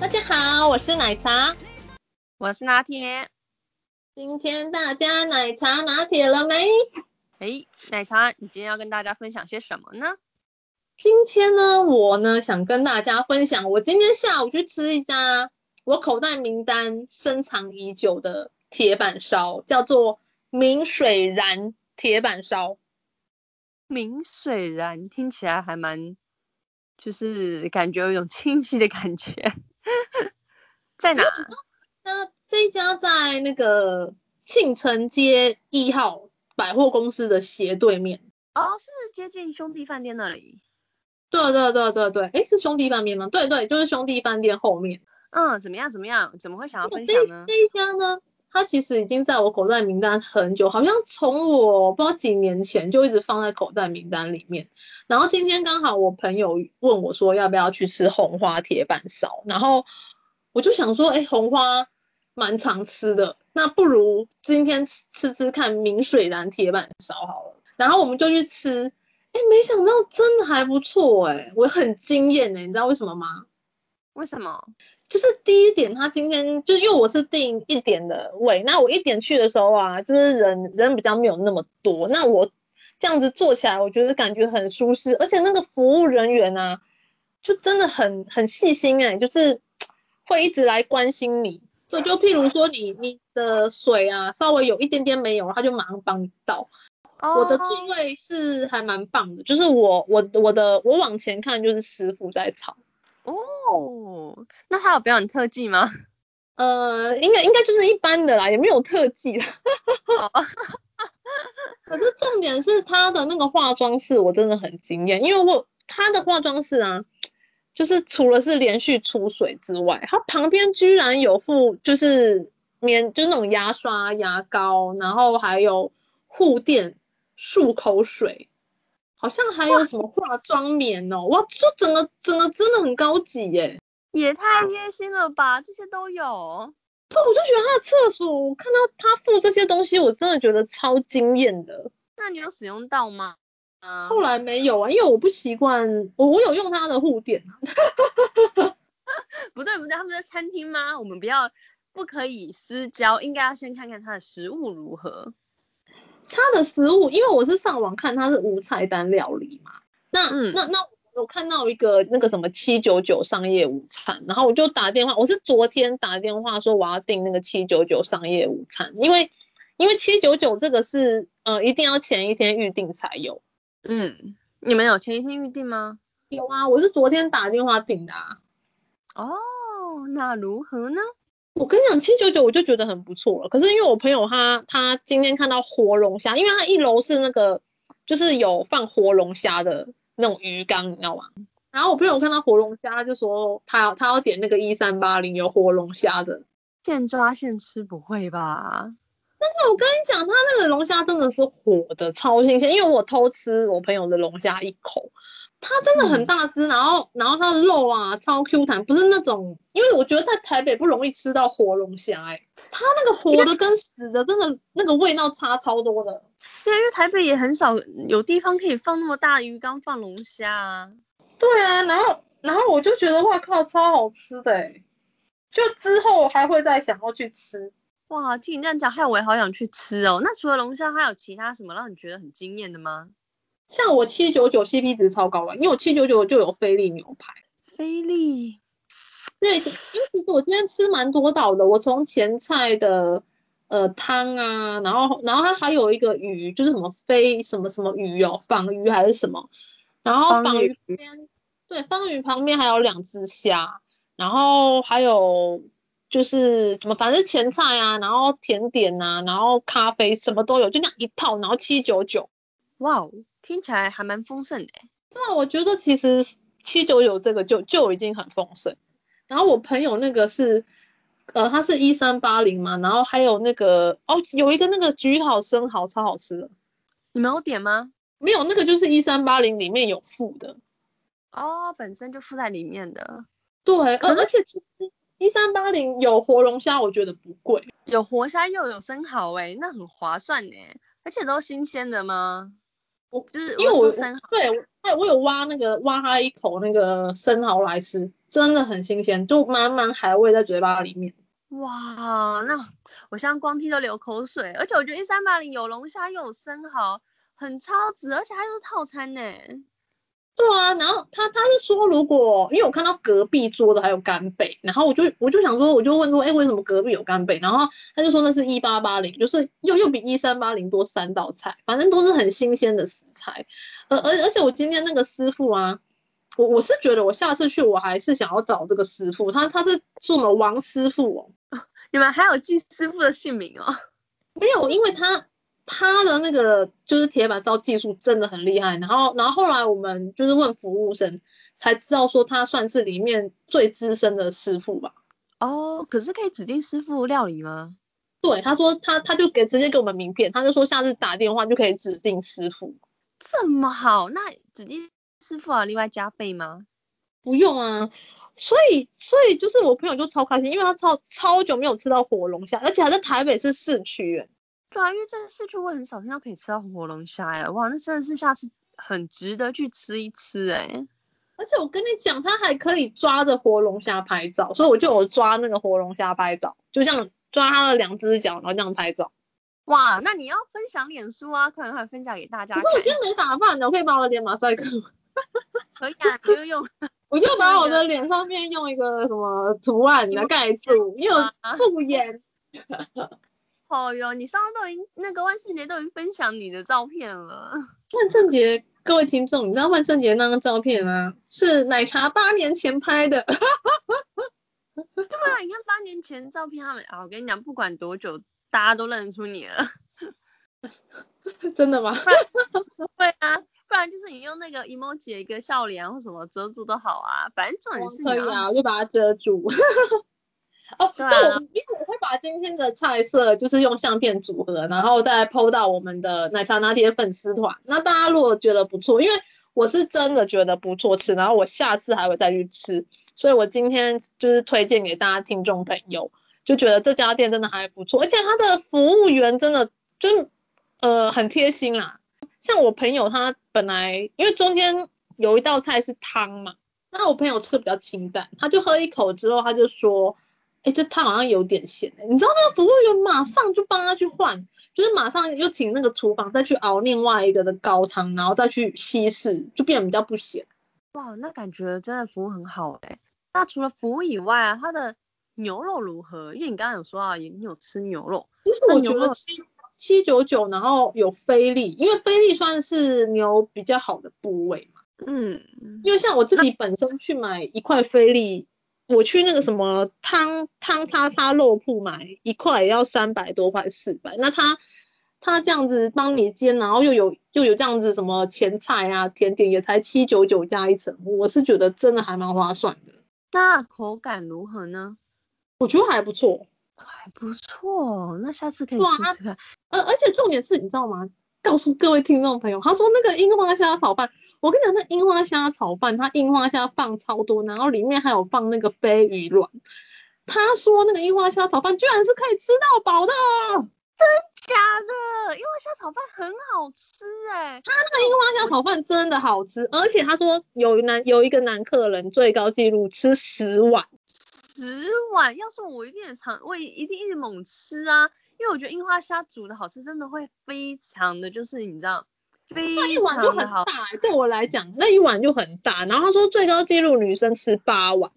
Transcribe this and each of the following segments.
大家好，我是奶茶。我是拿铁。今天大家奶茶拿铁了没？哎，奶茶，你今天要跟大家分享些什么呢？今天呢，我呢想跟大家分享，我今天下午去吃一家我口袋名单深藏已久的铁板烧，叫做明水燃铁板烧。明水燃听起来还蛮，就是感觉有一种清晰的感觉。在哪？那这一家在那个庆城街一号百货公司的斜对面。哦，是不是接近兄弟饭店那里？对对对对对，诶，是兄弟饭店吗？对对，就是兄弟饭店后面。嗯，怎么样怎么样？怎么会想要分享呢？这一家呢，它其实已经在我口袋名单很久，好像从我不知道几年前就一直放在口袋名单里面。然后今天刚好我朋友问我说要不要去吃红花铁板烧，然后我就想说，诶，红花蛮常吃的，那不如今天吃吃吃看明水燃铁板烧好了。然后我们就去吃。哎，没想到真的还不错哎，我很惊艳哎，你知道为什么吗？为什么？就是第一点，他今天就因为我是订一点的位，那我一点去的时候啊，就是人人比较没有那么多，那我这样子坐起来，我觉得感觉很舒适，而且那个服务人员啊，就真的很很细心哎，就是会一直来关心你，就就譬如说你你的水啊稍微有一点点没有，他就马上帮你倒。我的座位是还蛮棒的，就是我我我的我往前看就是师傅在炒。哦，那他有表演特技吗？呃，应该应该就是一般的啦，也没有特技啦。可是重点是他的那个化妆室我真的很惊艳，因为我他的化妆室啊，就是除了是连续出水之外，他旁边居然有附就是棉就是那种牙刷、牙膏，然后还有护垫。漱口水，好像还有什么化妆棉哦，哇，就整个整个真的很高级耶，也太贴心了吧，这些都有。这我就觉得他的厕所，我看到他附这些东西，我真的觉得超惊艳的。那你有使用到吗？啊，后来没有啊，因为我不习惯，我我有用他的护垫。不对不对，他们在餐厅吗？我们不要不可以私交，应该要先看看他的食物如何。他的食物，因为我是上网看他是无菜单料理嘛，那、嗯、那那我看到一个那个什么七九九商业午餐，然后我就打电话，我是昨天打电话说我要订那个七九九商业午餐，因为因为七九九这个是呃一定要前一天预定才有。嗯，你们有前一天预定吗？有啊，我是昨天打电话订的啊。哦，那如何呢？我跟你讲，七九九我就觉得很不错了。可是因为我朋友他他今天看到活龙虾，因为他一楼是那个就是有放活龙虾的那种鱼缸，你知道吗？然后我朋友看到活龙虾，就说他要他要点那个一三八零有活龙虾的。现抓现吃不会吧？但是我跟你讲，他那个龙虾真的是活的，超新鲜。因为我偷吃我朋友的龙虾一口。它真的很大只，嗯，然后然后它的肉啊超 Q 弹，不是那种，因为我觉得在台北不容易吃到活龙虾，哎，它那个活的跟死的真的那个味道差超多的。对，因为台北也很少有地方可以放那么大鱼缸放龙虾啊。对啊，然后然后我就觉得哇靠，超好吃的哎，就之后还会再想要去吃。哇，听你这样讲，害我也好想去吃哦。那除了龙虾，还有其他什么让你觉得很惊艳的吗？像我七九九 CP 值超高了，因为我七九九就有菲力牛排。菲力，对，因为其实我今天吃蛮多道的，我从前菜的呃汤啊，然后然后它还有一个鱼，就是什么飞什么什么鱼哦，仿鱼还是什么，然后仿鱼旁边，对，鯧鱼旁边还有两只虾，然后还有就是什么，反正前菜啊，然后甜点啊，然后咖啡什么都有，就那样一套，然后七九九，哇哦。听起来还蛮丰盛的。对啊，我觉得其实七九九这个就就已经很丰盛。然后我朋友那个是，呃，他是一三八零嘛，然后还有那个哦，有一个那个焗烤生蚝超好吃的。你没有点吗？没有，那个就是一三八零里面有附的。哦，本身就附在里面的。对，而而且其实一三八零有活龙虾，我觉得不贵。有活虾又有生蚝哎，那很划算呢。而且都新鲜的吗？我就是因为我生蚝对，哎，我有挖那个挖它一口那个生蚝来吃，真的很新鲜，就满满海味在嘴巴里面。哇，那我现在光听都流口水。而且我觉得一三八零有龙虾又有生蚝，很超值，而且它又是套餐呢。对啊，然后他他是说，如果因为我看到隔壁桌的还有干贝，然后我就我就想说，我就问说，哎，为什么隔壁有干贝？然后他就说那是一八八零，就是又又比一三八零多三道菜，反正都是很新鲜的食材。而而而且我今天那个师傅啊，我我是觉得我下次去我还是想要找这个师傅，他他是什么王师傅哦。你们还有记师傅的姓名哦？没有，因为他。他的那个就是铁板烧技术真的很厉害，然后然后后来我们就是问服务生才知道说他算是里面最资深的师傅吧。哦，可是可以指定师傅料理吗？对，他说他他就给直接给我们名片，他就说下次打电话就可以指定师傅。这么好，那指定师傅啊另外加费吗？不用啊，所以所以就是我朋友就超开心，因为他超超久没有吃到火龙虾，而且还在台北市市区。对啊，因为这个市区我很少听到可以吃到活龙虾哎，哇，那真的是下次很值得去吃一吃哎。而且我跟你讲，它还可以抓着活龙虾拍照，所以我就有抓那个活龙虾拍照，就这样抓它的两只脚，然后这样拍照。哇，那你要分享脸书啊，快快分享给大家。可是我今天没打扮的，我可以把我的脸马赛克。可以啊，你就用，我就把我的脸上面用一个什么图案来盖住，因为有素颜。哦哟，你上次都已经那个万圣节都已经分享你的照片了。万圣节，各位听众，你知道万圣节那张照片啊，是奶茶八年前拍的。对啊，你看八年前照片，他们啊，我跟你讲，不管多久，大家都认得出你了。真的吗？对啊，不然就是你用那个 emoji 一个笑脸或什么遮住都好啊，反正重点是。可以啊，我就把它遮住。哦，对，啊、对，我因为我会把今天的菜色就是用相片组合，然后再 PO 到我们的奶茶拿铁粉丝团。那大家如果觉得不错，因为我是真的觉得不错吃，然后我下次还会再去吃，所以我今天就是推荐给大家听众朋友，就觉得这家店真的还不错，而且他的服务员真的就呃很贴心啦。像我朋友他本来因为中间有一道菜是汤嘛，那我朋友吃的比较清淡，他就喝一口之后他就说。哎，这汤好像有点咸哎，你知道那个服务员马上就帮他去换，就是马上又请那个厨房再去熬另外一个的高汤，然后再去稀释，就变得比较不咸。哇，那感觉真的服务很好哎。那除了服务以外啊，它的牛肉如何？因为你刚刚有说啊，你有吃牛肉。其实我觉得七七九九，然后有菲力，因为菲力算是牛比较好的部位嘛。嗯，因为像我自己本身去买一块菲力。我去那个什么汤汤叉叉肉铺买一块也要三百多块四百，那他他这样子帮你煎，然后又有又有这样子什么前菜啊甜点也才七九九加一层，我是觉得真的还蛮划算的。那口感如何呢？我觉得还不错，还不错，那下次可以试试看。呃，而且重点是你知道吗？告诉各位听众朋友，他说那个樱花虾炒饭。我跟你讲，那樱花虾炒饭，它樱花虾放超多，然后里面还有放那个飞鱼卵。他说那个樱花虾炒饭居然是可以吃到饱的，真假的？樱花虾炒饭很好吃哎、欸，他那个樱花虾炒饭真的好吃，而且他说有男有一个男客人最高纪录吃十碗，十碗，要是我一定也常，我一定一直猛吃啊，因为我觉得樱花虾煮的好吃，真的会非常的就是你知道。那一碗就很大，对我来讲那一碗就很大。然后他说最高纪录女生吃八碗，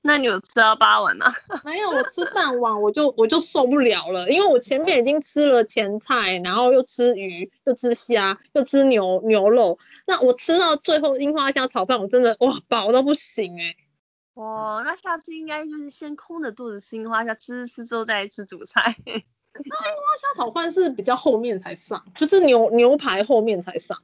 那你有吃到八碗吗？没有，我吃半碗我就我就受不了了，因为我前面已经吃了前菜，然后又吃鱼，又吃虾，又吃牛牛肉，那我吃到最后樱花虾炒饭，我真的哇饱到不行哎、欸。哇，那下次应该就是先空着肚子吃樱花虾，吃吃之后再吃主菜。那樱花虾炒饭是比较后面才上，就是牛牛排后面才上。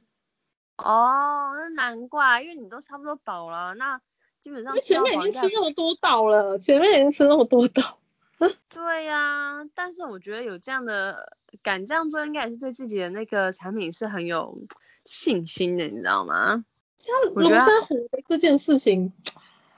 哦，那难怪，因为你都差不多饱了，那基本上你前面已经吃那么多道了，前面已经吃那么多道。对呀、啊，但是我觉得有这样的敢这样做，应该也是对自己的那个产品是很有信心的，你知道吗？像龙虾活的这件事情，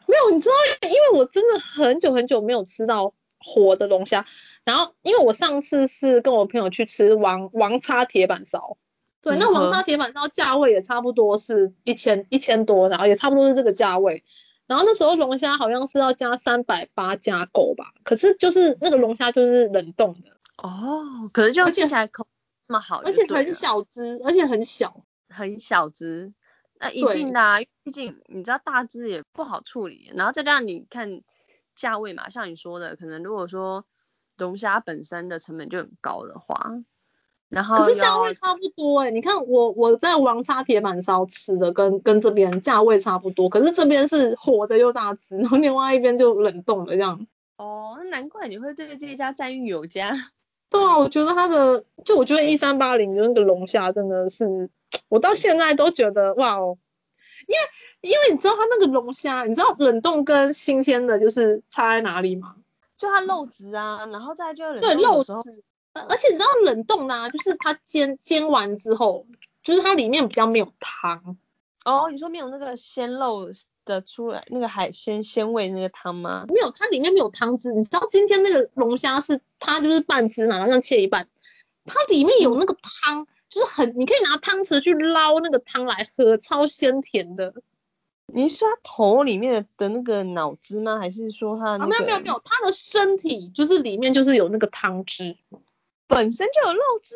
没有，你知道，因为我真的很久很久没有吃到活的龙虾。然后，因为我上次是跟我朋友去吃王王叉铁板烧，对，那王叉铁板烧价位也差不多是一千一千多，然后也差不多是这个价位。然后那时候龙虾好像是要加三百八加购吧，可是就是那个龙虾就是冷冻的。哦，可是就吃起来口那么好，而且很小只，而且很小，很小只。那一定的啊，毕竟你知道大只也不好处理，然后再加上你看价位嘛，像你说的，可能如果说龙虾本身的成本就很高的话，然后可是价位差不多哎、欸，你看我我在王叉铁板烧吃的跟跟这边价位差不多，可是这边是活的又大只，然后另外一边就冷冻的这样。哦，那难怪你会对这一家赞誉有加。对啊，我觉得它的就我觉得一三八零的那个龙虾真的是。我到现在都觉得哇哦，因为因为你知道它那个龙虾，你知道冷冻跟新鲜的就是差在哪里吗？就它肉质啊，然后再就对肉质，而且你知道冷冻呢、啊，就是它煎煎完之后，就是它里面比较没有汤。哦，你说没有那个鲜肉的出来，那个海鲜鲜味那个汤吗？没有，它里面没有汤汁。你知道今天那个龙虾是它就是半只嘛，然后切一半，它里面有那个汤。嗯就是很，你可以拿汤匙去捞那个汤来喝，超鲜甜的。你是他头里面的那个脑汁吗？还是说他、那没有没有没有，他的身体就是里面就是有那个汤汁，本身就有肉汁，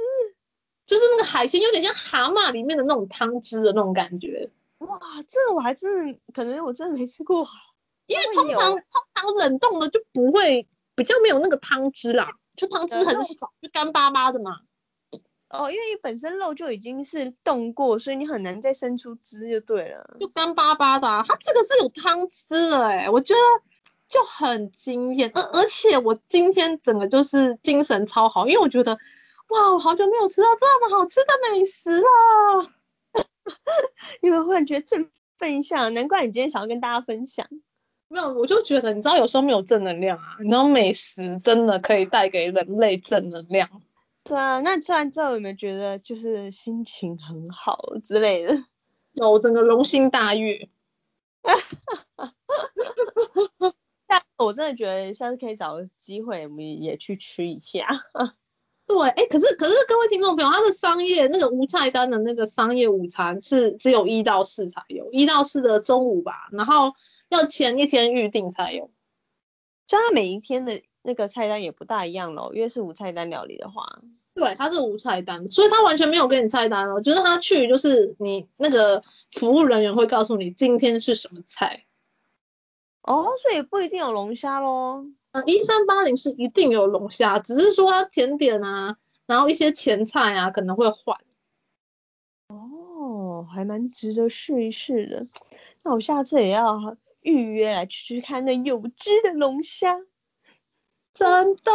就是那个海鲜有点像蛤蟆里面的那种汤汁的那种感觉。哇，这个我还真的可能我真的没吃过，因为通常通常冷冻的就不会比较没有那个汤汁啦，就汤汁很少，就干巴巴的嘛。哦，因为你本身肉就已经是冻过，所以你很难再生出汁就对了，就干巴巴的啊。它这个是有汤汁的哎，我觉得就很惊艳。而而且我今天整个就是精神超好，因为我觉得哇，我好久没有吃到这么好吃的美食了。因为忽然觉得振奋一下，难怪你今天想要跟大家分享。没有，我就觉得你知道有时候没有正能量啊，你知道美食真的可以带给人类正能量。对啊，那吃完之后有没有觉得就是心情很好之类的？有，整个龙心大悦。但我真的觉得下次可以找个机会，我们也去吃一下。对，哎、欸，可是可是各位听众朋友，他的商业那个无菜单的那个商业午餐是只有一到四才有，一到四的中午吧，然后要前一天预定才有。就他每一天的。那个菜单也不大一样喽，因为是无菜单料理的话，对，它是无菜单，所以它完全没有给你菜单哦，就是他去就是你那个服务人员会告诉你今天是什么菜。哦，所以不一定有龙虾喽。嗯，一三八零是一定有龙虾，只是说它甜点啊，然后一些前菜啊可能会换。哦，还蛮值得试一试的。那我下次也要预约来吃吃看那有汁的龙虾。真的，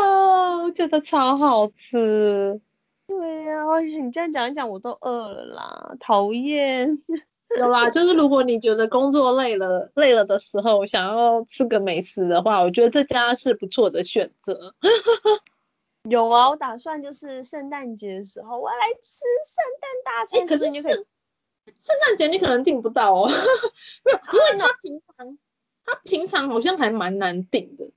我觉得超好吃。对呀、啊，你这样讲一讲，我都饿了啦，讨厌。有啦，就是如果你觉得工作累了，累了的时候想要吃个美食的话，我觉得这家是不错的选择。有啊，我打算就是圣诞节的时候，我要来吃圣诞大餐。可是你可以，圣诞节你可能订不到哦，没有，因为他平常他平常好像还蛮难订的。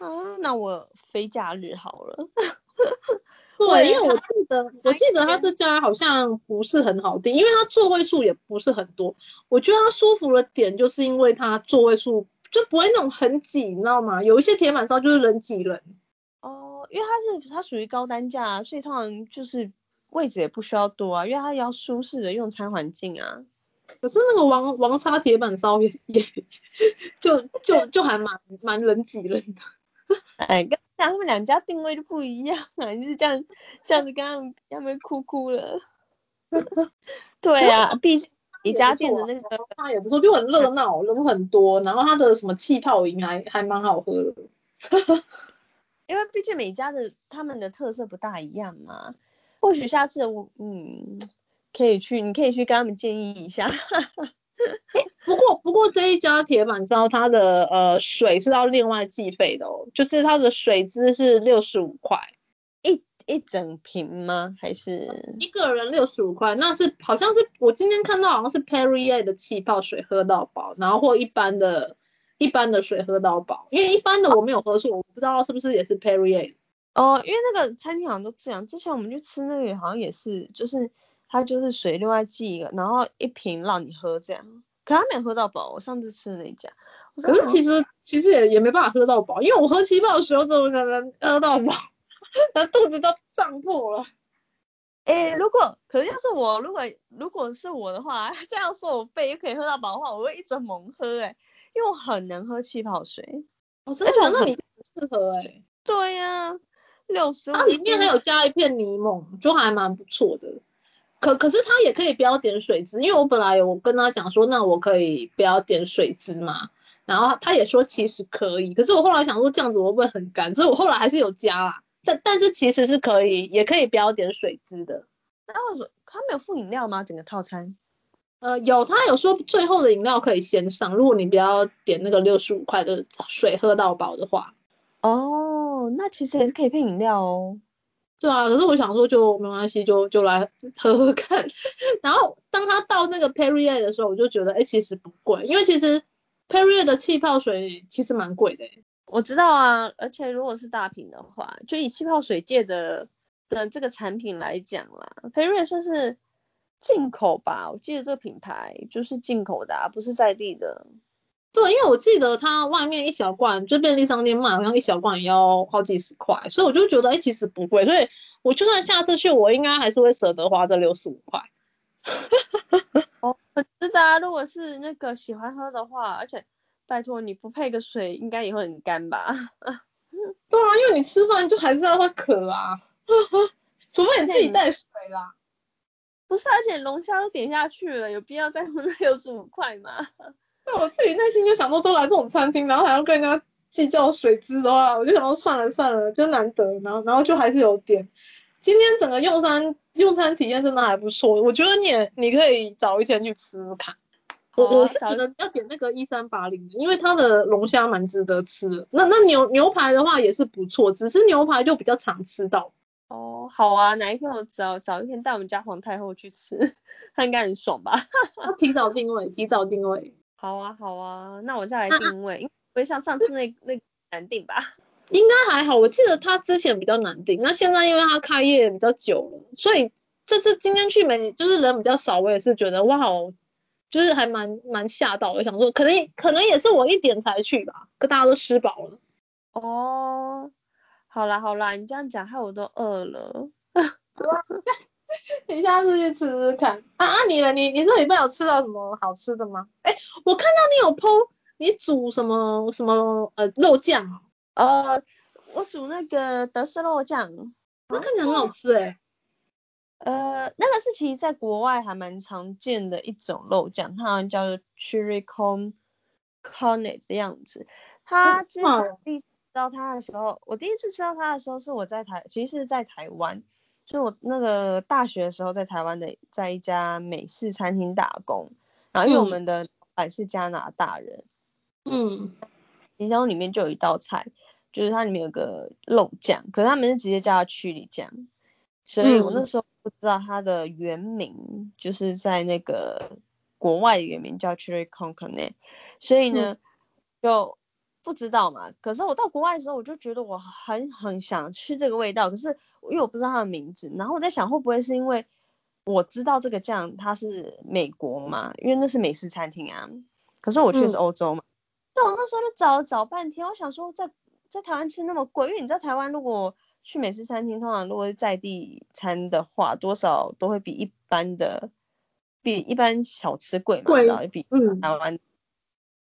啊，那我非假日好了。对，因为我记得，我记得他这家好像不是很好订，因为他座位数也不是很多。我觉得他舒服的点就是因为他座位数就不会那种很挤，你知道吗？有一些铁板烧就是人挤人。哦，因为它是它属于高单价，所以通常就是位置也不需要多啊，因为它要舒适的用餐环境啊。可是那个王王叉铁板烧也也 就就就还蛮蛮人挤人的。哎，跟他们两家定位就不一样啊，就是这样这样子，刚刚要不要哭哭了？对啊，毕竟一家店的那个那也不错，就很热闹，人很多，然后它的什么气泡饮还还蛮好喝的。因为毕竟每家的他们的特色不大一样嘛，或许下次我嗯可以去，你可以去跟他们建议一下。欸、不过不过这一家铁板烧它的呃水是要另外计费的哦，就是它的水资是六十五块，一一整瓶吗？还是一个人六十五块？那是好像是我今天看到好像是 Perrier 的气泡水喝到饱，然后或一般的一般的水喝到饱，因为一般的我没有喝过，我不知道是不是也是 Perrier。哦，因为那个餐厅好像都这样，之前我们去吃那个好像也是，就是它就是水另外寄一个，然后一瓶让你喝这样，可他没有喝到饱，我上次吃的那一家。可是其实其实也也没办法喝到饱，因为我喝气泡水，我怎么可能喝到饱？那肚子都胀破了。哎、欸，如果可是要是我，如果如果是我的话，这样说我肺又可以喝到饱的话，我会一直猛喝哎、欸，因为我很能喝气泡水。哦，真的觉得？那你很适合哎、欸。对呀、啊，六十。它里面还有加一片柠檬，就还蛮不错的。可可是他也可以不要点水汁，因为我本来有跟他讲说，那我可以不要点水汁嘛。然后他也说其实可以，可是我后来想说这样子我会不会很干，所以我后来还是有加啦。但但是其实是可以，也可以不要点水汁的。那我说他没有附饮料吗？整个套餐？呃，有，他有说最后的饮料可以先上，如果你不要点那个六十五块的水喝到饱的话。哦，那其实也是可以配饮料哦。对啊，可是我想说就没关系，就就来喝喝看。然后当他到那个 Perrier 的时候，我就觉得哎，其实不贵，因为其实。Perrier 的气泡水其实蛮贵的，我知道啊，而且如果是大瓶的话，就以气泡水界的的这个产品来讲啦，Perrier 算是进口吧，我记得这个品牌就是进口的，啊，不是在地的。对，因为我记得它外面一小罐，就便利商店卖，好像一小罐也要好几十块，所以我就觉得哎，其实不贵，所以我就算下次去，我应该还是会舍得花这六十五块。哦，我知道啊，如果是那个喜欢喝的话，而且拜托你不配个水，应该也会很干吧？对啊，因为你吃饭就还是要会渴啊，除非你自己带水啦。不是，而且龙虾都点下去了，有必要再付那六十五块吗？那我自己内心就想说，都来这种餐厅，然后还要跟人家计较水资的话，我就想说算了算了，就难得，然后然后就还是有点。今天整个用餐用餐体验真的还不错，我觉得你也你可以早一天去吃吃看。我、哦、我是觉得要点那个一三八零，因为它的龙虾蛮值得吃的。那那牛牛排的话也是不错，只是牛排就比较常吃到。哦，好啊，哪一天我早早一天带我们家皇太后去吃，她应该很爽吧？要提早定位，提早定位。好啊好啊，那我再来定位，因为不会像上次那那难定吧？应该还好，我记得他之前比较难定，那现在因为他开业比较久了，所以这次今天去没就是人比较少，我也是觉得哇哦，就是还蛮蛮吓到，我想说可能可能也是我一点才去吧，可大家都吃饱了。哦，好啦好啦，你这样讲害我都饿了。你下次去吃吃看。啊啊你呢？你你这礼拜有吃到什么好吃的吗？哎，我看到你有 po 你煮什么什么呃肉酱啊。呃，我煮那个德式肉酱，那看起来很好吃哎。呃，那个是其实在国外还蛮常见的一种肉酱，它好像叫做 chili con carne 的样子。它之前第一次吃到它的时候，我第一次吃到它的时候是我在台，其实是在台湾，就我那个大学的时候在台湾的，在一家美式餐厅打工，然后因为我们的老板是加拿大人，嗯，冰箱里面就有一道菜。就是它里面有个肉酱，可是他们是直接叫它 chili 酱，所以我那时候不知道它的原名，就是在那个国外的原名叫 cherry c o n c o n e t 所以呢、嗯、就不知道嘛。可是我到国外的时候，我就觉得我很很想吃这个味道，可是因为我不知道他的名字，然后我在想会不会是因为我知道这个酱它是美国嘛，因为那是美式餐厅啊，可是我去的是欧洲嘛，那、嗯、我那时候就找了找半天，我想说在。在台湾吃那么贵，因为你知道台湾如果去美式餐厅，通常如果是在地餐的话，多少都会比一般的比一般小吃贵嘛，然后比台湾、嗯。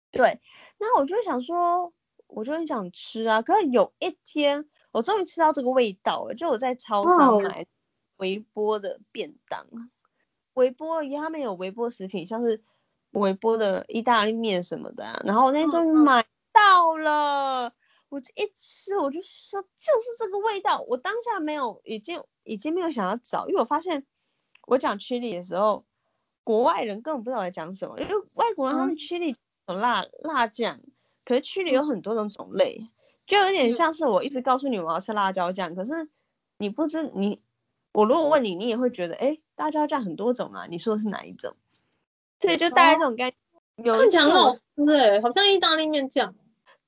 对，那我就想说，我就很想吃啊。可是有一天，我终于吃到这个味道了，就我在超市买微波的便当，哦、微波，他们有微波食品，像是微波的意大利面什么的、啊，然后我那天终于买到了。哦我一吃我就说就是这个味道，我当下没有已经已经没有想要找，因为我发现我讲 chili 的时候，国外人根本不知道我在讲什么，因为外国人他们 chili 有辣、嗯、辣酱，可是 chili 有很多种种类，就有点像是我一直告诉你我要吃辣椒酱，可是你不知你，我如果问你，你也会觉得，哎，辣椒酱很多种啊，你说的是哪一种？所以就大概这种概念。有看起来很好吃哎，好像意大利面酱。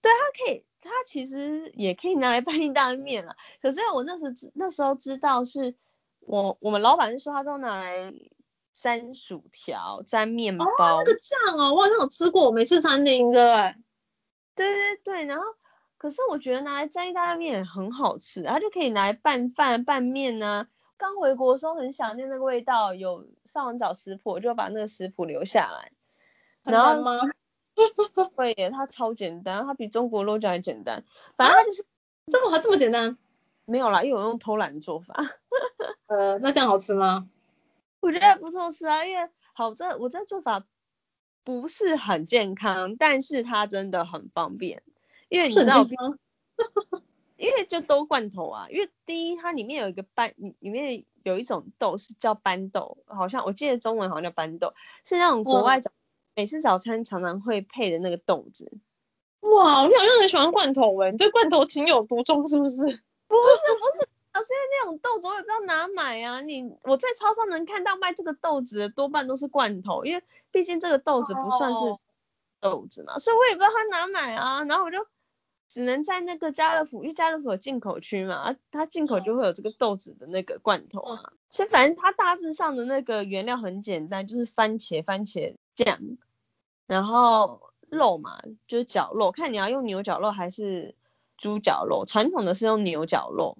对，它可以，它其实也可以拿来拌意大利面了。可是我那时那时候知道是，我我们老板是说他都拿来沾薯条、沾面包。哦，那个酱哦，我好像有吃过，美式餐厅的。对对对，然后可是我觉得拿来沾意大利面也很好吃，它就可以拿来拌饭、拌面呢。刚回国的时候很想念那个味道，有上网找食谱，我就把那个食谱留下来。然后吗？会耶，它超简单，它比中国肉酱还简单。反正它就是这么还这么简单？没有啦，因为我用偷懒的做法。呃，那这样好吃吗？我觉得还不错吃啊，因为好这我这做法不是很健康，但是它真的很方便。因为你知道，因为就都罐头啊。因为第一，它里面有一个斑，里面有一种豆是叫斑豆，好像我记得中文好像叫斑豆，是那种国外早、嗯、每次早餐常常会配的那个豆子。哇，你好像很喜欢罐头诶，你对罐头情有独钟是不是？不是不是，老是因为那种豆子我也不知道哪买啊。你我在超市能看到卖这个豆子的多半都是罐头，因为毕竟这个豆子不算是豆子嘛，哦、所以我也不知道他哪买啊。然后我就。只能在那个家乐福，因为家乐福有进口区嘛，它进口就会有这个豆子的那个罐头啊。所以反正它大致上的那个原料很简单，就是番茄、番茄酱，然后肉嘛，就是绞肉，看你要用牛绞肉还是猪绞肉。传统的是用牛绞肉，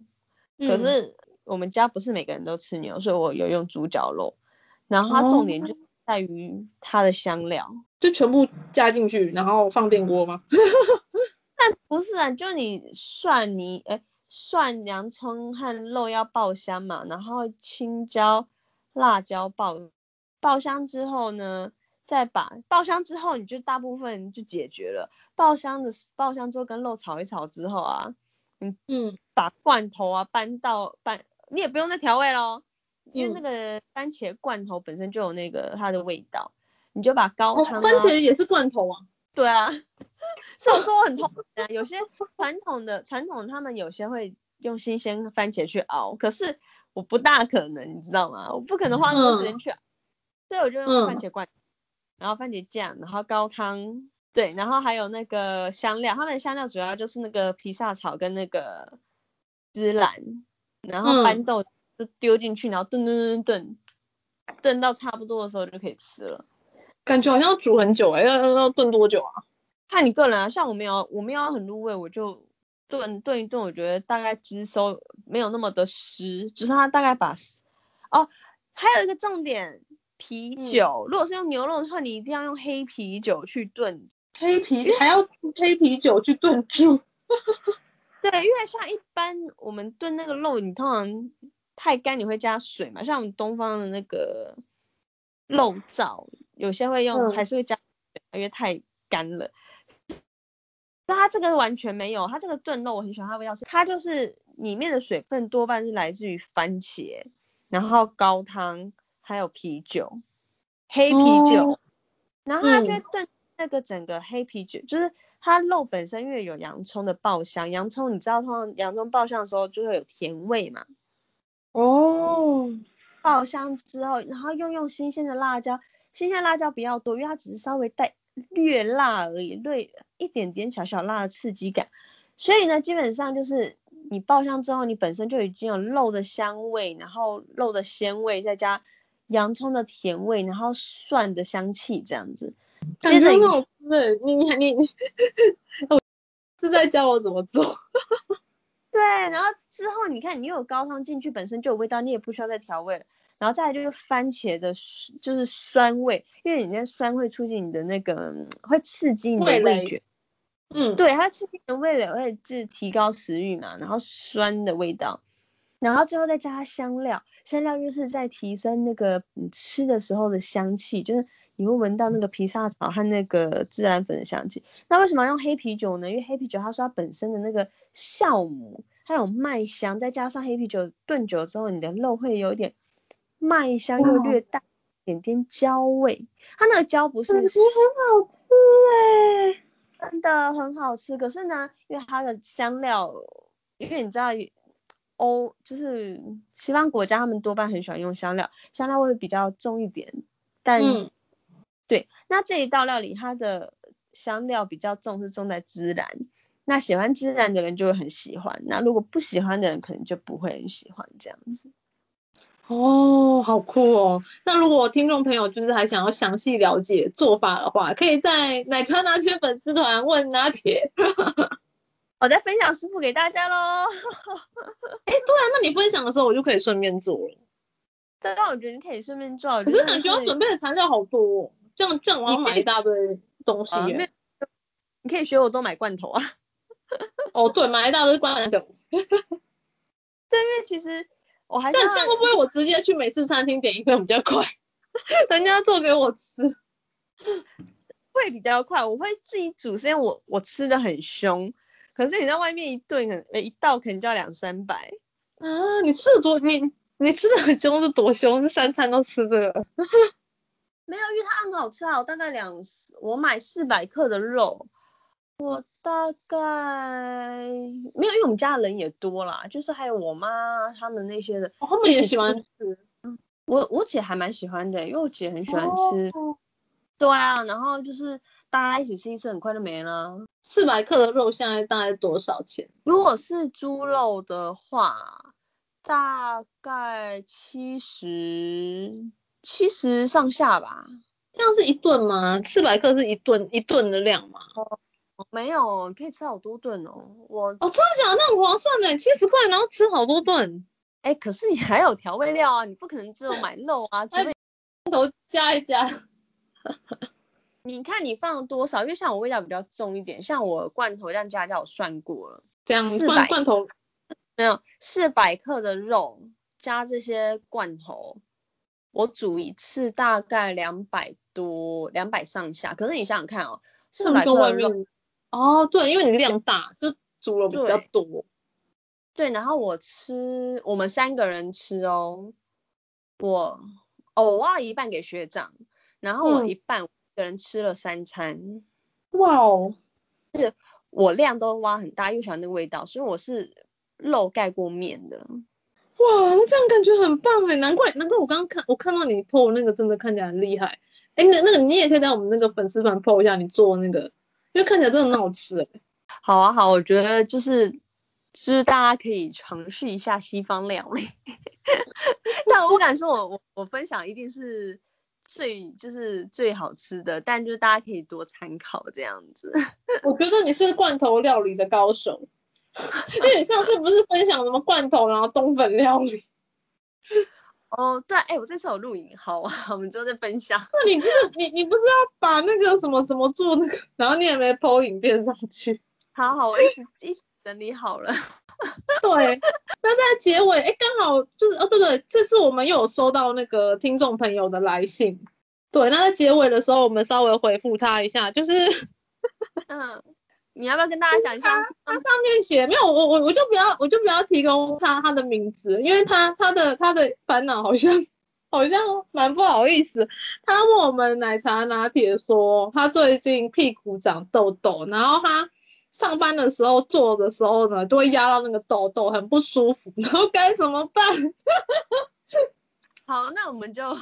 可是我们家不是每个人都吃牛，所以我有用猪绞肉。然后它重点就在于它的香料，就全部加进去，然后放电锅吗？但不是啊，就你蒜泥，哎，蒜、洋葱和肉要爆香嘛，然后青椒、辣椒爆爆香之后呢，再把爆香之后，你就大部分就解决了。爆香的爆香之后跟肉炒一炒之后啊，嗯嗯，把罐头啊搬到搬，你也不用再调味喽，因为那个番茄罐头本身就有那个它的味道，你就把高汤、啊哦。番茄也是罐头啊？对啊。所以我说我很痛苦啊，有些传统的传统他们有些会用新鲜番茄去熬，可是我不大可能，你知道吗？我不可能花那么多时间去熬，嗯、所以我就用番茄罐，然后番茄酱，然后高汤，对，然后还有那个香料，他们的香料主要就是那个披萨草跟那个孜然，然后豌豆就丢进去，然后炖炖炖炖炖，到差不多的时候就可以吃了。感觉好像要煮很久哎、要要要炖多久啊？看你个人啊，像我们要我们要很入味，我就炖炖一炖，我觉得大概汁收没有那么的湿，只是它大概把哦，还有一个重点，啤酒，嗯、如果是用牛肉的话，你一定要用黑啤酒去炖，黑啤还要黑啤酒去炖猪，对，因为像一般我们炖那个肉，你通常太干你会加水嘛，像我们东方的那个肉燥，有些会用、嗯、还是会加水，因为太干了。但它这个完全没有，它这个炖肉我很喜欢它的味道是，它就是里面的水分多半是来自于番茄，然后高汤，还有啤酒，黑啤酒，哦、然后它就炖那个整个黑啤酒，嗯、就是它肉本身因为有洋葱的爆香，洋葱你知道通常洋葱爆香的时候就会有甜味嘛，哦，爆香之后，然后又用新鲜的辣椒，新鲜辣椒比较多，因为它只是稍微带。略辣而已，略一点点小小辣的刺激感，所以呢，基本上就是你爆香之后，你本身就已经有肉的香味，然后肉的鲜味，再加洋葱的甜味，然后蒜的香气这样子。接着你，你你你 是在教我怎么做。对，然后之后你看，你又有高汤进去，本身就有味道，你也不需要再调味了。然后再来就是番茄的，就是酸味，因为你那酸会促进你的那个，会刺激你的味觉。嗯，对，它刺激你的味蕾，会是提高食欲嘛。然后酸的味道，然后最后再加香料，香料就是在提升那个你吃的时候的香气，就是你会闻到那个披萨草和那个孜然粉的香气。那为什么要用黑啤酒呢？因为黑啤酒它说它本身的那个酵母，还有麦香，再加上黑啤酒炖久之后，你的肉会有一点。麦香又略带一点点焦味，它那个焦不是很好吃哎、欸，真的很好吃。可是呢，因为它的香料，因为你知道欧就是西方国家，他们多半很喜欢用香料，香料味比较重一点。但、嗯、对，那这一道料理它的香料比较重，是重在孜然。那喜欢孜然的人就会很喜欢，那如果不喜欢的人可能就不会很喜欢这样子。哦，好酷哦！那如果听众朋友就是还想要详细了解做法的话，可以在奶茶拿铁粉丝团问拿铁，我再分享食谱给大家喽。哎，对啊，那你分享的时候我就可以顺便做了。对啊，我觉得你可以顺便做。可是感觉我准备的材料好多哦，这样这样我要买一大堆东西耶。你可以学我多买罐头啊。哦，对，买一大堆罐头。对，因为其实。我还这样这样会不会我直接去美式餐厅点一份比较快？人家做给我吃 会比较快。我会自己煮，是因为我我吃的很凶。可是你在外面一顿可能一道可能就要两三百啊！你吃的多，你你吃的很凶是多凶？是三餐都吃这个？没有，因为它很好吃啊！我大概两我买四百克的肉。我大概没有，因为我们家的人也多啦，就是还有我妈他们那些的，哦、他们也喜欢吃。我我姐还蛮喜欢的，因为我姐很喜欢吃。哦、对啊，然后就是大家一起吃一次，很快就没了。四百克的肉现在大概多少钱？如果是猪肉的话，大概七十七十上下吧。这样是一顿吗？四百克是一顿一顿的量吗？哦没有，可以吃好多顿哦。我哦，真的假的？那很划算呢，七十块然后吃好多顿。哎，可是你还有调味料啊，你不可能只有买肉啊，除非头加一加。你看你放多少？因为像我味道比较重一点，像我罐头这样加加，我算过了，这样罐罐头没有四百克的肉加这些罐头，我煮一次大概两百多，两百上下。可是你想想看哦，四百克的肉。哦，对，因为你量大，就煮了比较多。对，对，然后我吃，我们三个人吃哦。我，哦，我挖了一半给学长，然后我一半一个人吃了三餐。嗯、哇哦，是我量都挖很大，又喜欢那个味道，所以我是肉盖过面的。哇，那这样感觉很棒哎，难怪难怪我刚刚看我看到你 po 那个真的看起来很厉害。哎，那那个你也可以在我们那个粉丝团 po 一下你做那个。因为看起来真的很好吃哎，好啊好，我觉得就是就是大家可以尝试一下西方料理，但我不敢说我我我分享一定是最就是最好吃的，但就是大家可以多参考这样子。我觉得你是罐头料理的高手，因为你上次不是分享什么罐头然后冬粉料理。哦，对，哎，我这次有录影，好啊，我们之后再分享。那你不是你你不是要把那个什么怎么做那个，然后你也没 po 影片上去。好好，我一直一直整理好了。对，那在结尾，哎，刚好就是哦，对对，这次我们又有收到那个听众朋友的来信。对，那在结尾的时候，我们稍微回复他一下，就是，嗯。你要不要跟大家讲一下？他上面写没有，我我我就不要，我就不要提供他他的名字，因为他他的他的烦恼好像好像蛮不好意思。他问我们奶茶拿铁说，他最近屁股长痘痘，然后他上班的时候坐的时候呢，都会压到那个痘痘，很不舒服，然后该怎么办？好，那我们就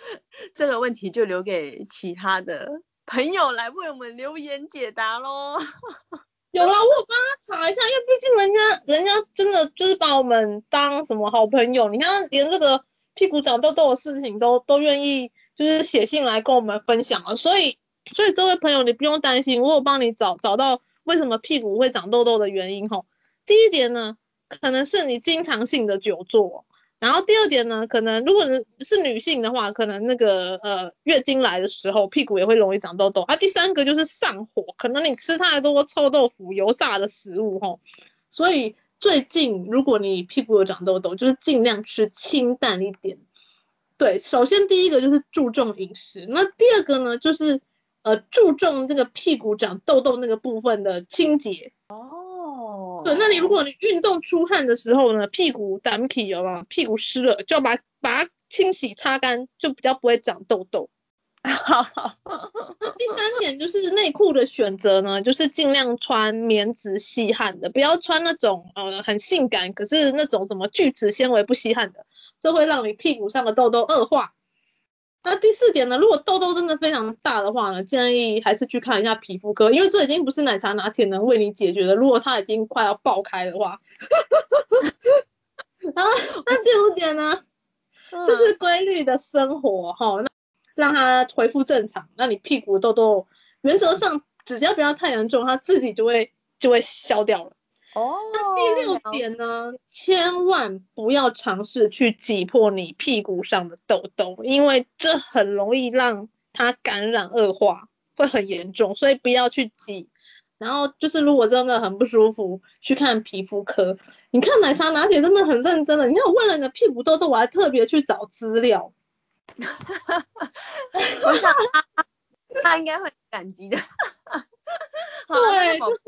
这个问题就留给其他的。朋友来为我们留言解答喽。有啦，我帮他查一下，因为毕竟人家人家真的就是把我们当什么好朋友，你看连这个屁股长痘痘的事情都都愿意就是写信来跟我们分享了，所以所以这位朋友你不用担心，我有帮你找找到为什么屁股会长痘痘的原因吼。第一点呢，可能是你经常性的久坐。然后第二点呢，可能如果是女性的话，可能那个呃月经来的时候屁股也会容易长痘痘。啊，第三个就是上火，可能你吃太多臭豆腐、油炸的食物吼。所以最近如果你屁股有长痘痘，就是尽量吃清淡一点。对，首先第一个就是注重饮食，那第二个呢就是呃注重这个屁股长痘痘那个部分的清洁。哦。对，那你如果你运动出汗的时候呢，屁股胆皮有没有？屁股湿了就要把把它清洗擦干，就比较不会长痘痘。好好。第三点就是内裤的选择呢，就是尽量穿棉质吸汗的，不要穿那种呃很性感，可是那种什么聚酯纤维不吸汗的，这会让你屁股上的痘痘恶化。那第四点呢，如果痘痘真的非常大的话呢，建议还是去看一下皮肤科，因为这已经不是奶茶拿铁能为你解决的。如果它已经快要爆开的话，然 后那第五点呢，就是规律的生活哈，那让它恢复正常，那你屁股痘痘原则上只要不要太严重，它自己就会就会消掉了。哦，那第六点呢，千万不要尝试去挤破你屁股上的痘痘，因为这很容易让它感染恶化，会很严重，所以不要去挤。然后就是如果真的很不舒服，去看皮肤科。你看奶茶拿铁真的很认真的，你看我为了你的屁股痘痘，我还特别去找资料。我想他他应该会感激的。对，就是。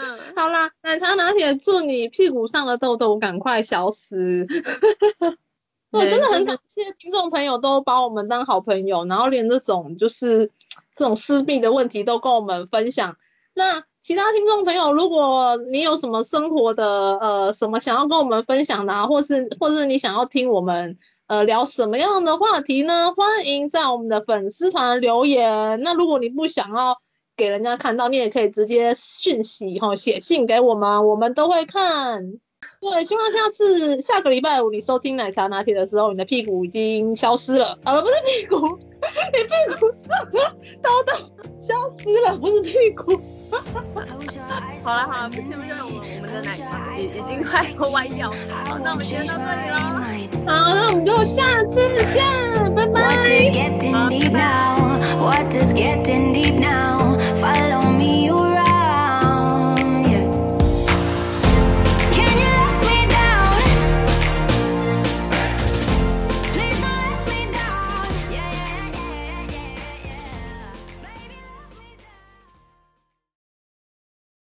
嗯，好啦，奶茶拿铁祝你屁股上的痘痘赶快消失。我真的很感谢听众朋友都把我们当好朋友，然后连这种就是这种私密的问题都跟我们分享。那其他听众朋友，如果你有什么生活的呃什么想要跟我们分享的啊，或是或是你想要听我们呃聊什么样的话题呢？欢迎在我们的粉丝团留言。那如果你不想要。给人家看到，你也可以直接讯息哈，写信给我们，我们都会看。对，希望下次下个礼拜五你收听奶茶拿铁的时候，你的屁股已经消失了。好了，不是屁股，你屁股上的消失了，不是屁股。好了好了，不行不行，我们我们的奶茶已已经快要歪掉了。好，那我们今天到这里喽。好，那我们就下次见，拜拜。